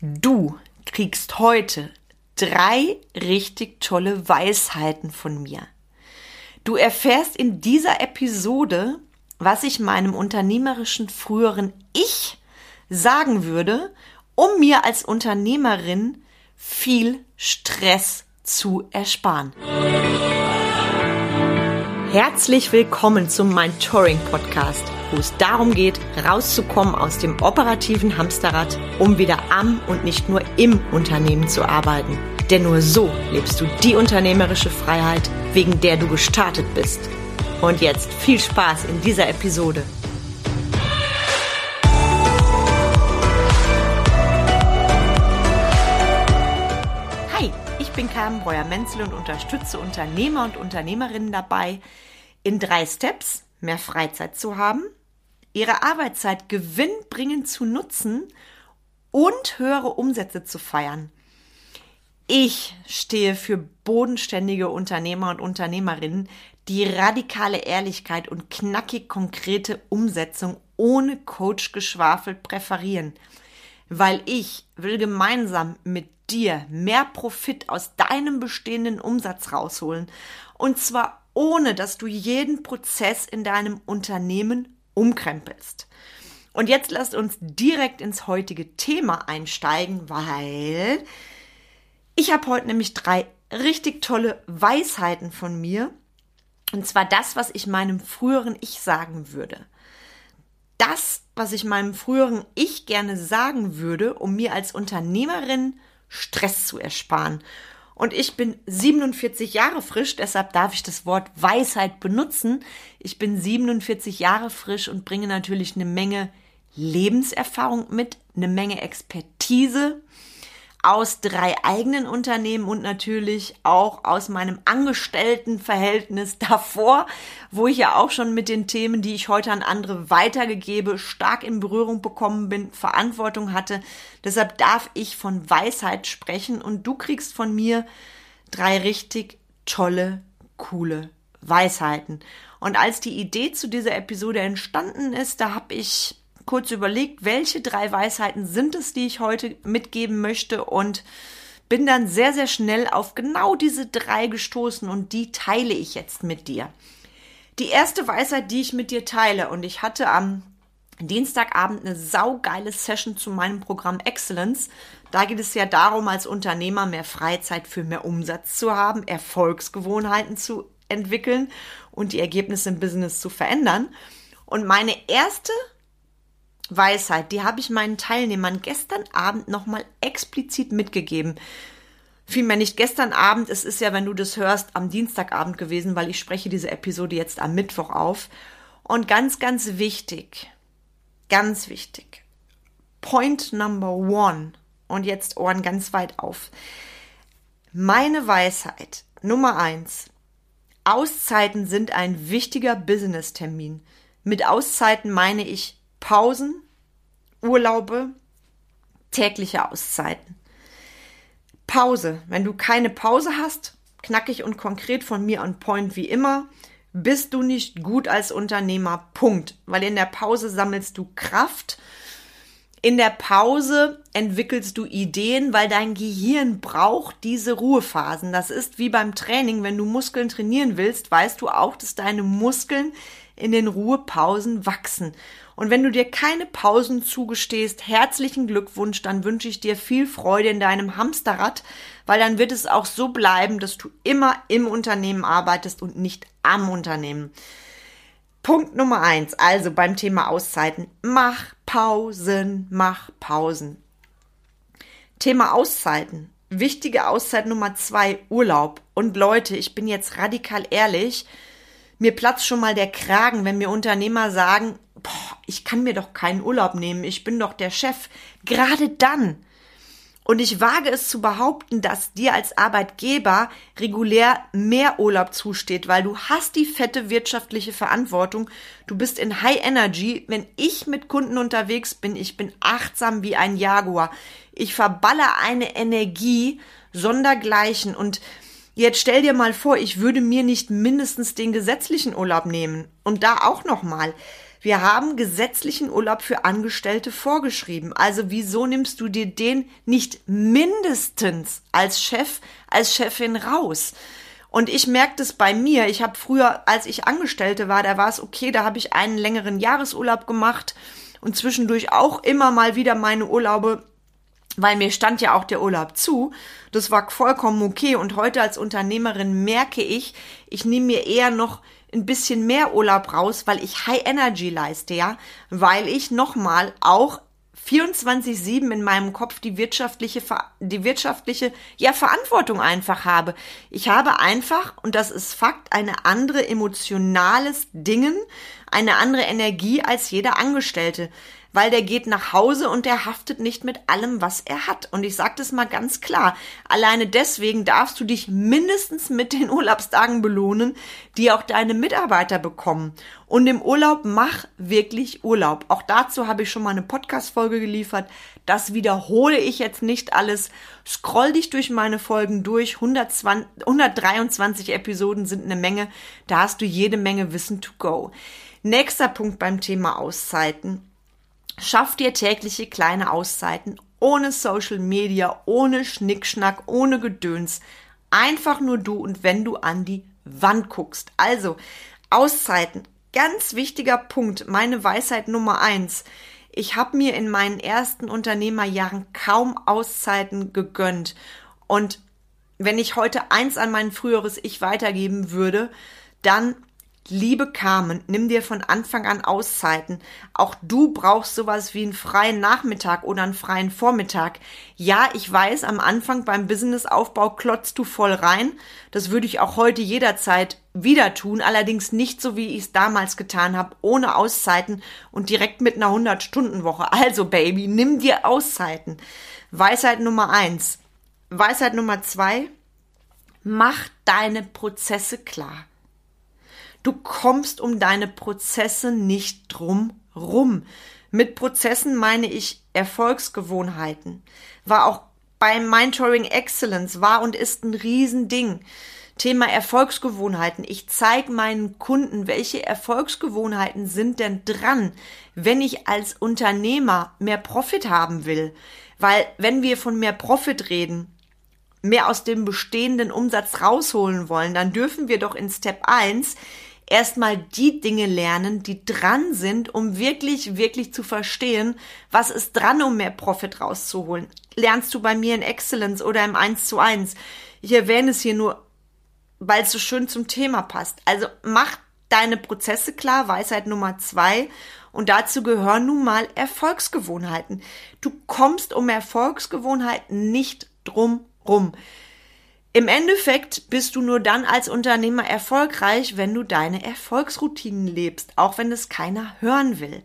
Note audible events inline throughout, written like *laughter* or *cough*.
Du kriegst heute drei richtig tolle Weisheiten von mir. Du erfährst in dieser Episode, was ich meinem unternehmerischen früheren Ich sagen würde, um mir als Unternehmerin viel Stress zu ersparen. Herzlich willkommen zum Mentoring Podcast wo es darum geht, rauszukommen aus dem operativen Hamsterrad, um wieder am und nicht nur im Unternehmen zu arbeiten. Denn nur so lebst du die unternehmerische Freiheit, wegen der du gestartet bist. Und jetzt viel Spaß in dieser Episode. Hi, ich bin Carmen Breuer-Menzel und unterstütze Unternehmer und Unternehmerinnen dabei, in drei Steps mehr Freizeit zu haben, ihre Arbeitszeit gewinnbringend zu nutzen und höhere Umsätze zu feiern. Ich stehe für bodenständige Unternehmer und Unternehmerinnen, die radikale Ehrlichkeit und knackig konkrete Umsetzung ohne Coach geschwafelt präferieren, weil ich will gemeinsam mit dir mehr Profit aus deinem bestehenden Umsatz rausholen und zwar ohne dass du jeden Prozess in deinem Unternehmen umkrempelst. Und jetzt lasst uns direkt ins heutige Thema einsteigen, weil ich habe heute nämlich drei richtig tolle Weisheiten von mir. Und zwar das, was ich meinem früheren Ich sagen würde. Das, was ich meinem früheren Ich gerne sagen würde, um mir als Unternehmerin Stress zu ersparen und ich bin 47 Jahre frisch, deshalb darf ich das Wort Weisheit benutzen. Ich bin 47 Jahre frisch und bringe natürlich eine Menge Lebenserfahrung mit, eine Menge Expertise aus drei eigenen Unternehmen und natürlich auch aus meinem Angestelltenverhältnis *laughs* davor, wo ich ja auch schon mit den Themen, die ich heute an andere weitergegebe, stark in Berührung bekommen bin, Verantwortung hatte. Deshalb darf ich von Weisheit sprechen und du kriegst von mir drei richtig tolle, coole Weisheiten. Und als die Idee zu dieser Episode entstanden ist, da habe ich kurz überlegt, welche drei Weisheiten sind es, die ich heute mitgeben möchte und bin dann sehr, sehr schnell auf genau diese drei gestoßen und die teile ich jetzt mit dir. Die erste Weisheit, die ich mit dir teile und ich hatte am Dienstagabend eine saugeile Session zu meinem Programm Excellence. Da geht es ja darum, als Unternehmer mehr Freizeit für mehr Umsatz zu haben, Erfolgsgewohnheiten zu entwickeln und die Ergebnisse im Business zu verändern. Und meine erste Weisheit, die habe ich meinen Teilnehmern gestern Abend nochmal explizit mitgegeben. Vielmehr nicht gestern Abend, es ist ja, wenn du das hörst, am Dienstagabend gewesen, weil ich spreche diese Episode jetzt am Mittwoch auf. Und ganz, ganz wichtig, ganz wichtig, Point Number One, und jetzt Ohren ganz weit auf. Meine Weisheit Nummer eins. Auszeiten sind ein wichtiger Business-Termin. Mit Auszeiten meine ich Pausen, Urlaube, tägliche Auszeiten. Pause. Wenn du keine Pause hast, knackig und konkret von mir on point wie immer, bist du nicht gut als Unternehmer. Punkt. Weil in der Pause sammelst du Kraft. In der Pause entwickelst du Ideen, weil dein Gehirn braucht diese Ruhephasen. Das ist wie beim Training. Wenn du Muskeln trainieren willst, weißt du auch, dass deine Muskeln in den Ruhepausen wachsen. Und wenn du dir keine Pausen zugestehst, herzlichen Glückwunsch, dann wünsche ich dir viel Freude in deinem Hamsterrad, weil dann wird es auch so bleiben, dass du immer im Unternehmen arbeitest und nicht am Unternehmen. Punkt Nummer eins, also beim Thema Auszeiten. Mach Pausen, mach Pausen. Thema Auszeiten. Wichtige Auszeit Nummer zwei, Urlaub. Und Leute, ich bin jetzt radikal ehrlich, mir platzt schon mal der Kragen, wenn mir Unternehmer sagen, boah, ich kann mir doch keinen Urlaub nehmen, ich bin doch der Chef. Gerade dann. Und ich wage es zu behaupten, dass dir als Arbeitgeber regulär mehr Urlaub zusteht, weil du hast die fette wirtschaftliche Verantwortung. Du bist in High Energy. Wenn ich mit Kunden unterwegs bin, ich bin achtsam wie ein Jaguar. Ich verballer eine Energie sondergleichen und Jetzt stell dir mal vor, ich würde mir nicht mindestens den gesetzlichen Urlaub nehmen. Und da auch nochmal. Wir haben gesetzlichen Urlaub für Angestellte vorgeschrieben. Also wieso nimmst du dir den nicht mindestens als Chef, als Chefin raus? Und ich merke das bei mir. Ich habe früher, als ich Angestellte war, da war es okay, da habe ich einen längeren Jahresurlaub gemacht und zwischendurch auch immer mal wieder meine Urlaube, weil mir stand ja auch der Urlaub zu. Das war vollkommen okay. Und heute als Unternehmerin merke ich, ich nehme mir eher noch ein bisschen mehr Urlaub raus, weil ich High Energy leiste, ja, weil ich nochmal auch 24-7 in meinem Kopf die wirtschaftliche, die wirtschaftliche, ja, Verantwortung einfach habe. Ich habe einfach, und das ist Fakt, eine andere emotionales Dingen, eine andere Energie als jeder Angestellte weil der geht nach Hause und der haftet nicht mit allem, was er hat. Und ich sage das mal ganz klar. Alleine deswegen darfst du dich mindestens mit den *laughs* Urlaubstagen belohnen, die auch deine Mitarbeiter bekommen. Und im Urlaub mach wirklich Urlaub. Auch dazu habe ich schon mal eine Podcast-Folge geliefert. Das wiederhole ich jetzt nicht alles. Scroll dich durch meine Folgen durch. 120, 123 Episoden sind eine Menge. Da hast du jede Menge Wissen to go. Nächster Punkt beim Thema Auszeiten. Schaff dir tägliche kleine Auszeiten ohne Social Media, ohne Schnickschnack, ohne Gedöns. Einfach nur du und wenn du an die Wand guckst. Also, Auszeiten. Ganz wichtiger Punkt. Meine Weisheit Nummer eins. Ich habe mir in meinen ersten Unternehmerjahren kaum Auszeiten gegönnt. Und wenn ich heute eins an mein früheres Ich weitergeben würde, dann Liebe Carmen, nimm dir von Anfang an Auszeiten. Auch du brauchst sowas wie einen freien Nachmittag oder einen freien Vormittag. Ja, ich weiß, am Anfang beim Businessaufbau klotzt du voll rein. Das würde ich auch heute jederzeit wieder tun, allerdings nicht so, wie ich es damals getan habe, ohne Auszeiten und direkt mit einer 100-Stunden-Woche. Also, Baby, nimm dir Auszeiten. Weisheit Nummer eins. Weisheit Nummer zwei. Mach deine Prozesse klar. Du kommst um deine Prozesse nicht drum rum. Mit Prozessen meine ich Erfolgsgewohnheiten. War auch beim Mentoring Excellence war und ist ein Riesending. Thema Erfolgsgewohnheiten. Ich zeige meinen Kunden, welche Erfolgsgewohnheiten sind denn dran, wenn ich als Unternehmer mehr Profit haben will. Weil wenn wir von mehr Profit reden, mehr aus dem bestehenden Umsatz rausholen wollen, dann dürfen wir doch in Step 1 erstmal die Dinge lernen, die dran sind, um wirklich, wirklich zu verstehen, was ist dran, um mehr Profit rauszuholen. Lernst du bei mir in Excellence oder im 1 zu 1? Ich erwähne es hier nur, weil es so schön zum Thema passt. Also mach deine Prozesse klar, Weisheit Nummer zwei. Und dazu gehören nun mal Erfolgsgewohnheiten. Du kommst um Erfolgsgewohnheiten nicht drum rum. Im Endeffekt bist du nur dann als Unternehmer erfolgreich, wenn du deine Erfolgsroutinen lebst, auch wenn es keiner hören will.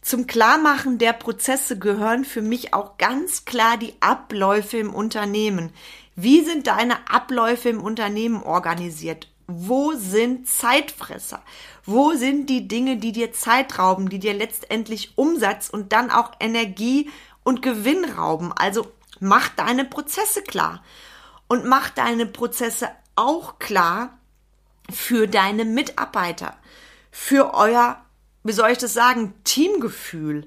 Zum Klarmachen der Prozesse gehören für mich auch ganz klar die Abläufe im Unternehmen. Wie sind deine Abläufe im Unternehmen organisiert? Wo sind Zeitfresser? Wo sind die Dinge, die dir Zeit rauben, die dir letztendlich Umsatz und dann auch Energie und Gewinn rauben? Also mach deine Prozesse klar und mach deine Prozesse auch klar für deine Mitarbeiter, für euer, wie soll ich das sagen, Teamgefühl.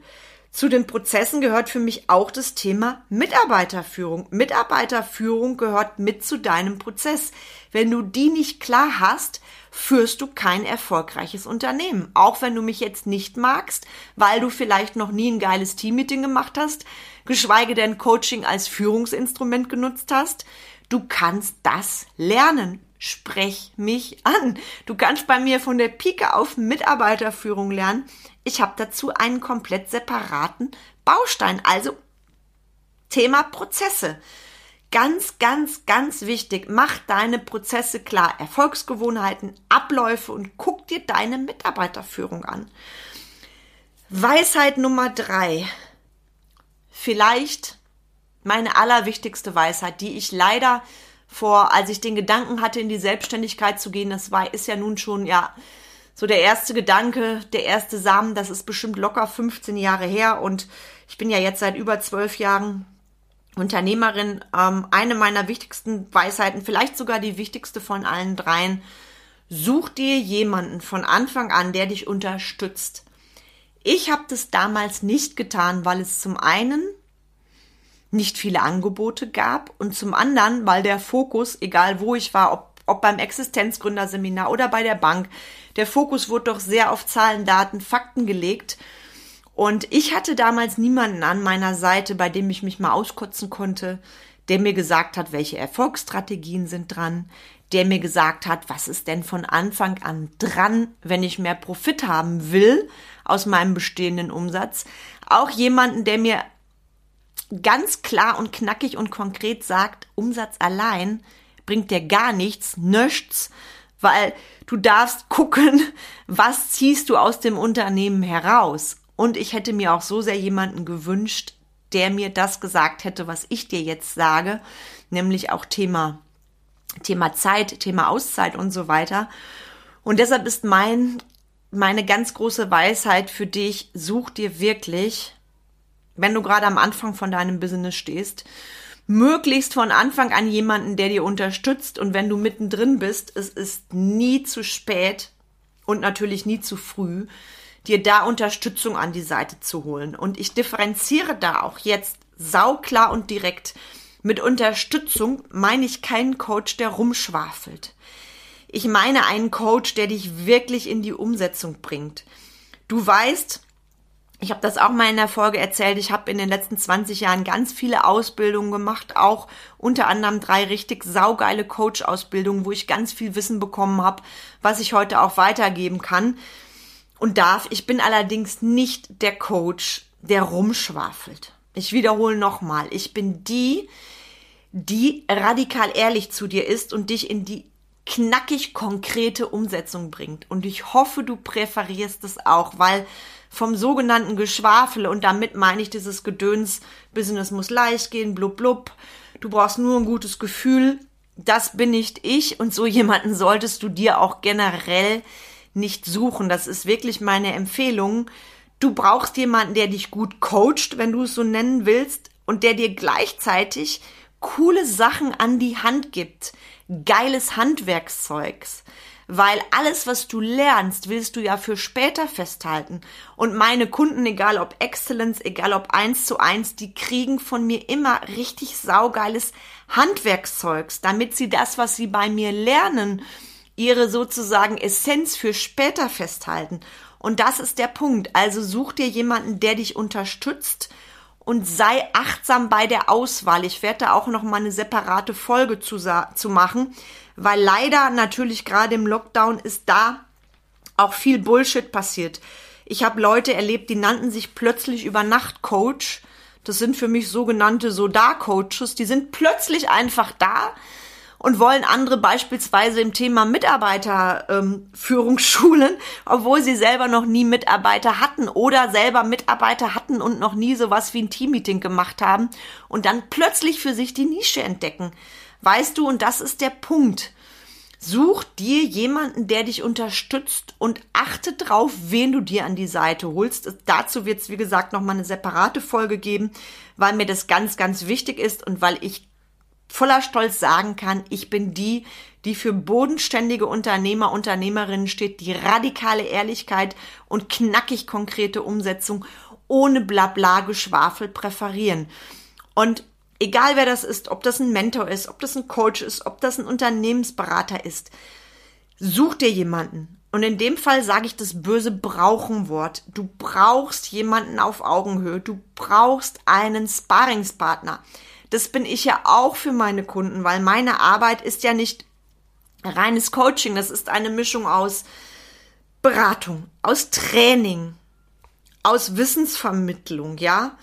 Zu den Prozessen gehört für mich auch das Thema Mitarbeiterführung. Mitarbeiterführung gehört mit zu deinem Prozess. Wenn du die nicht klar hast, führst du kein erfolgreiches Unternehmen. Auch wenn du mich jetzt nicht magst, weil du vielleicht noch nie ein geiles Teammeeting gemacht hast, geschweige denn Coaching als Führungsinstrument genutzt hast. Du kannst das lernen. Sprech mich an. Du kannst bei mir von der Pike auf Mitarbeiterführung lernen. Ich habe dazu einen komplett separaten Baustein. Also Thema Prozesse. Ganz, ganz, ganz wichtig. Mach deine Prozesse klar. Erfolgsgewohnheiten, Abläufe und guck dir deine Mitarbeiterführung an. Weisheit Nummer drei. Vielleicht meine allerwichtigste Weisheit, die ich leider vor, als ich den Gedanken hatte, in die Selbstständigkeit zu gehen, das war, ist ja nun schon, ja, so der erste Gedanke, der erste Samen, das ist bestimmt locker 15 Jahre her und ich bin ja jetzt seit über zwölf Jahren Unternehmerin. Ähm, eine meiner wichtigsten Weisheiten, vielleicht sogar die wichtigste von allen dreien, such dir jemanden von Anfang an, der dich unterstützt. Ich habe das damals nicht getan, weil es zum einen nicht viele Angebote gab und zum anderen, weil der Fokus, egal wo ich war, ob, ob beim Existenzgründerseminar oder bei der Bank, der Fokus wurde doch sehr auf Zahlen, Daten, Fakten gelegt. Und ich hatte damals niemanden an meiner Seite, bei dem ich mich mal auskotzen konnte, der mir gesagt hat, welche Erfolgsstrategien sind dran, der mir gesagt hat, was ist denn von Anfang an dran, wenn ich mehr Profit haben will aus meinem bestehenden Umsatz. Auch jemanden, der mir ganz klar und knackig und konkret sagt, Umsatz allein bringt dir gar nichts, nichts, weil du darfst gucken, *laughs* was ziehst du aus dem Unternehmen heraus. Und ich hätte mir auch so sehr jemanden gewünscht, der mir das gesagt hätte, was ich dir jetzt sage, nämlich auch Thema, Thema Zeit, Thema Auszeit und so weiter. Und deshalb ist mein, meine ganz große Weisheit für dich, such dir wirklich wenn du gerade am Anfang von deinem Business stehst, möglichst von Anfang an jemanden, der dir unterstützt und wenn du mittendrin bist, es ist nie zu spät und natürlich nie zu früh, dir da Unterstützung an die Seite zu holen. Und ich differenziere da auch jetzt sauklar und direkt. Mit Unterstützung meine ich keinen Coach, der rumschwafelt. Ich meine einen Coach, der dich wirklich in die Umsetzung bringt. Du weißt, ich habe das auch mal in der Folge erzählt. Ich habe in den letzten 20 Jahren ganz viele Ausbildungen gemacht, auch unter anderem drei richtig saugeile Coach-Ausbildungen, wo ich ganz viel Wissen bekommen habe, was ich heute auch weitergeben kann und darf. Ich bin allerdings nicht der Coach, der rumschwafelt. Ich wiederhole nochmal, ich bin die, die radikal ehrlich zu dir ist und dich in die knackig konkrete Umsetzung bringt. Und ich hoffe, du präferierst es auch, weil vom sogenannten Geschwafel und damit meine ich dieses Gedöns, Business muss leicht gehen, blub blub, du brauchst nur ein gutes Gefühl, das bin nicht ich und so *laughs* jemanden solltest du dir auch generell nicht suchen. Das ist wirklich meine Empfehlung. Du brauchst jemanden, der dich gut coacht, wenn du es so nennen willst, und der dir gleichzeitig coole Sachen an die Hand gibt. Geiles Handwerkszeugs weil alles, was du lernst, willst du ja für später festhalten. Und meine Kunden, egal ob Excellence, egal ob eins zu eins, die kriegen von mir immer richtig saugeiles Handwerkszeugs, damit sie das, was sie bei mir lernen, ihre sozusagen Essenz für später festhalten. Und das ist der Punkt. Also such dir jemanden, der dich unterstützt und sei achtsam bei der Auswahl. Ich werde da auch noch mal eine separate Folge zu, zu machen, weil leider natürlich gerade im Lockdown ist da auch viel Bullshit passiert. Ich habe Leute erlebt, die nannten sich plötzlich über Nacht Coach. Das sind für mich sogenannte Sodar-Coaches. Die sind plötzlich einfach da und wollen andere beispielsweise im Thema Mitarbeiterführung ähm, *laughs* schulen, obwohl sie selber noch nie Mitarbeiter hatten oder selber Mitarbeiter hatten und noch nie sowas wie ein Teammeeting gemacht haben und dann plötzlich für sich die Nische entdecken. Weißt du, und das ist der Punkt. Such dir jemanden, der dich unterstützt und achte drauf, wen du dir an die Seite holst. Dazu wird es, wie gesagt, nochmal eine separate Folge geben, weil mir das ganz, ganz wichtig ist und weil ich voller Stolz sagen kann, ich bin die, die für bodenständige Unternehmer, Unternehmerinnen steht, die radikale Ehrlichkeit und knackig konkrete Umsetzung ohne Blabla Geschwafel präferieren. Und egal wer das ist, ob das ein Mentor ist, ob das ein Coach ist, ob das ein Unternehmensberater ist, such dir jemanden. Und in dem Fall sage ich das böse Brauchenwort. Du brauchst jemanden auf Augenhöhe. Du brauchst einen Sparingspartner. Das bin ich ja auch für meine Kunden, weil meine Arbeit ist ja nicht reines Coaching. Das ist eine Mischung aus Beratung, aus Training, aus Wissensvermittlung, ja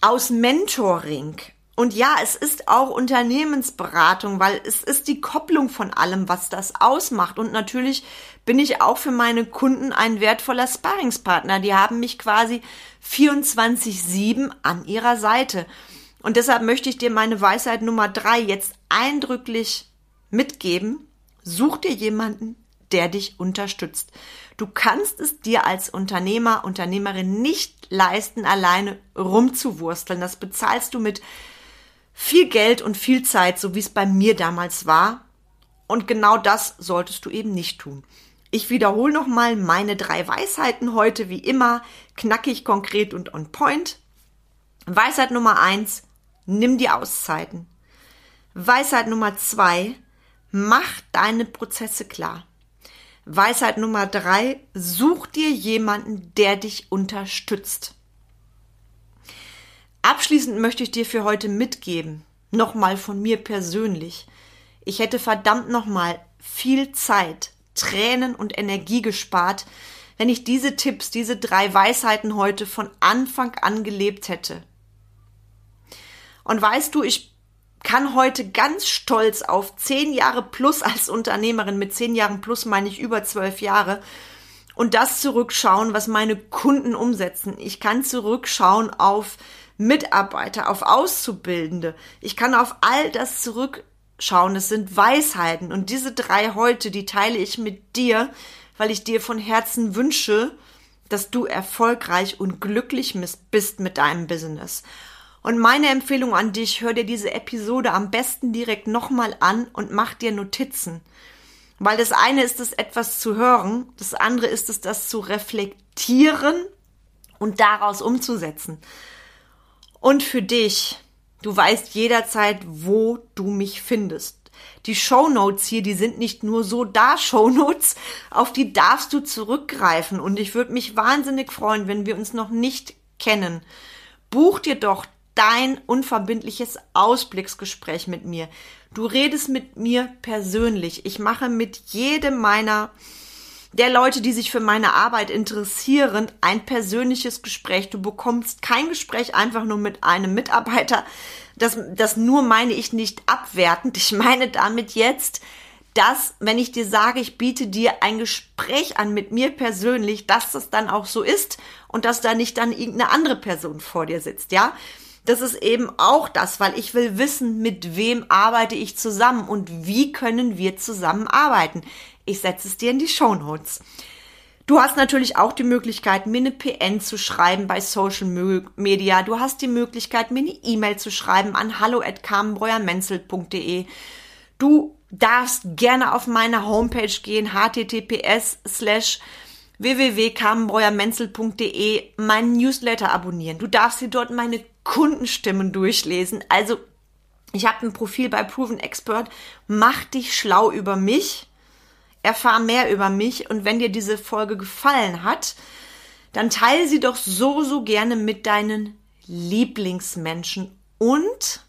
aus Mentoring. Und ja, es ist auch Unternehmensberatung, weil es ist die Kopplung von allem, was das ausmacht. Und natürlich bin ich auch für meine Kunden ein wertvoller Sparringspartner. Die haben mich quasi 24-7 an ihrer Seite. Und deshalb möchte ich dir meine Weisheit Nummer drei jetzt eindrücklich mitgeben. Such dir jemanden, der dich unterstützt. Du kannst es dir als Unternehmer, Unternehmerin nicht leisten, alleine rumzuwursteln. Das bezahlst du mit viel Geld und viel Zeit, so wie es bei mir damals war. Und genau das solltest du eben nicht tun. Ich wiederhole nochmal meine drei Weisheiten heute, wie immer, knackig, konkret und on point. Weisheit Nummer eins, nimm die Auszeiten. Weisheit Nummer zwei, mach deine Prozesse klar. Weisheit Nummer drei, such dir jemanden, der dich unterstützt. Abschließend möchte ich dir für heute mitgeben, nochmal von mir persönlich. Ich hätte verdammt nochmal viel Zeit, Tränen und Energie gespart, wenn ich diese Tipps, diese drei Weisheiten heute von Anfang an gelebt hätte. Und weißt du, ich kann heute ganz stolz auf zehn Jahre plus als Unternehmerin, mit zehn Jahren plus meine ich über zwölf Jahre, und das zurückschauen, was meine Kunden umsetzen. Ich kann zurückschauen auf Mitarbeiter, auf Auszubildende. Ich kann auf all das zurückschauen. Es sind Weisheiten. Und diese drei heute, die teile ich mit dir, weil ich dir von Herzen wünsche, dass du erfolgreich und glücklich bist mit deinem Business. Und meine Empfehlung an dich, hör dir diese Episode am besten direkt nochmal an und mach dir Notizen. Weil das eine ist es, etwas zu hören, das andere ist es, das zu reflektieren und daraus umzusetzen. Und für dich, du weißt jederzeit, wo du mich findest. Die Shownotes hier, die sind nicht nur so da *laughs* Shownotes, auf die darfst du zurückgreifen. Und ich würde mich wahnsinnig freuen, wenn wir uns noch nicht kennen. Buch dir doch dein unverbindliches Ausblicksgespräch mit mir. Du redest mit mir persönlich. Ich mache mit jedem meiner der Leute, die sich für meine Arbeit interessieren, ein persönliches Gespräch. Du bekommst kein Gespräch einfach nur mit einem Mitarbeiter. Das, das nur meine ich nicht abwertend. Ich meine damit jetzt, dass, wenn ich dir sage, ich biete dir ein Gespräch an mit mir persönlich, dass das dann auch so ist und dass da nicht dann irgendeine andere Person vor dir sitzt, ja? Das ist eben auch das, weil ich will wissen, mit wem arbeite ich zusammen und wie können wir zusammenarbeiten. Ich setze es dir in die Show Notes. Du hast natürlich auch die Möglichkeit, mir eine PN zu schreiben bei Social Media. Du hast die Möglichkeit, mir eine E-Mail zu schreiben an hallo@carmenbreuermenzel.de. Du darfst gerne auf meine Homepage gehen, https slash www.carmenbreuermenzel.de meinen Newsletter abonnieren. Du darfst dir dort meine Kundenstimmen durchlesen. Also ich habe ein Profil bei Proven Expert. Mach dich schlau über mich. Erfahr mehr über mich. Und wenn dir diese Folge gefallen hat, dann teile sie doch so, so gerne mit deinen Lieblingsmenschen. Und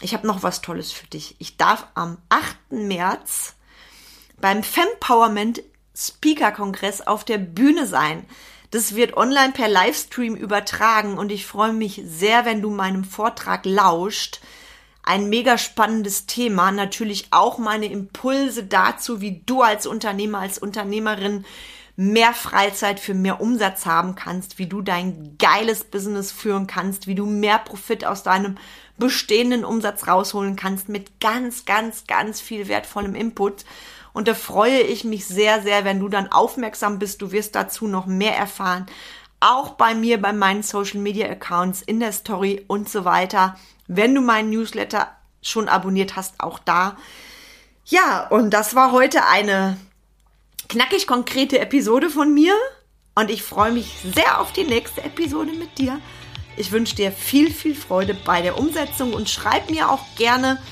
ich habe noch was Tolles für dich. Ich darf am 8. März beim Fempowerment Speaker Kongress auf der Bühne sein. Das wird online per Livestream übertragen und ich freue mich sehr, wenn du meinem Vortrag lauscht. Ein mega spannendes Thema, natürlich auch meine Impulse dazu, wie du als Unternehmer, als Unternehmerin mehr Freizeit für mehr Umsatz haben kannst, wie du dein geiles Business führen kannst, wie du mehr Profit aus deinem bestehenden Umsatz rausholen kannst mit ganz, ganz, ganz viel wertvollem Input. Und da freue ich mich sehr, sehr, wenn du dann aufmerksam bist. Du wirst dazu noch mehr erfahren. Auch bei mir, bei meinen Social Media Accounts, in der Story und so weiter. Wenn du meinen Newsletter schon abonniert hast, auch da. Ja, und das war heute eine knackig konkrete Episode von mir. Und ich freue mich sehr auf die nächste Episode mit dir. Ich wünsche dir viel, viel Freude bei der Umsetzung und schreib mir auch gerne,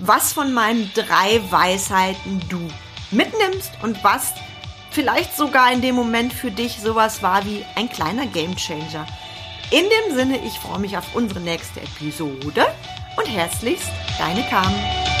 was von meinen drei Weisheiten du mitnimmst und was vielleicht sogar in dem Moment für dich sowas war wie ein kleiner Gamechanger. In dem Sinne, ich freue mich auf unsere nächste Episode und herzlichst deine Carmen.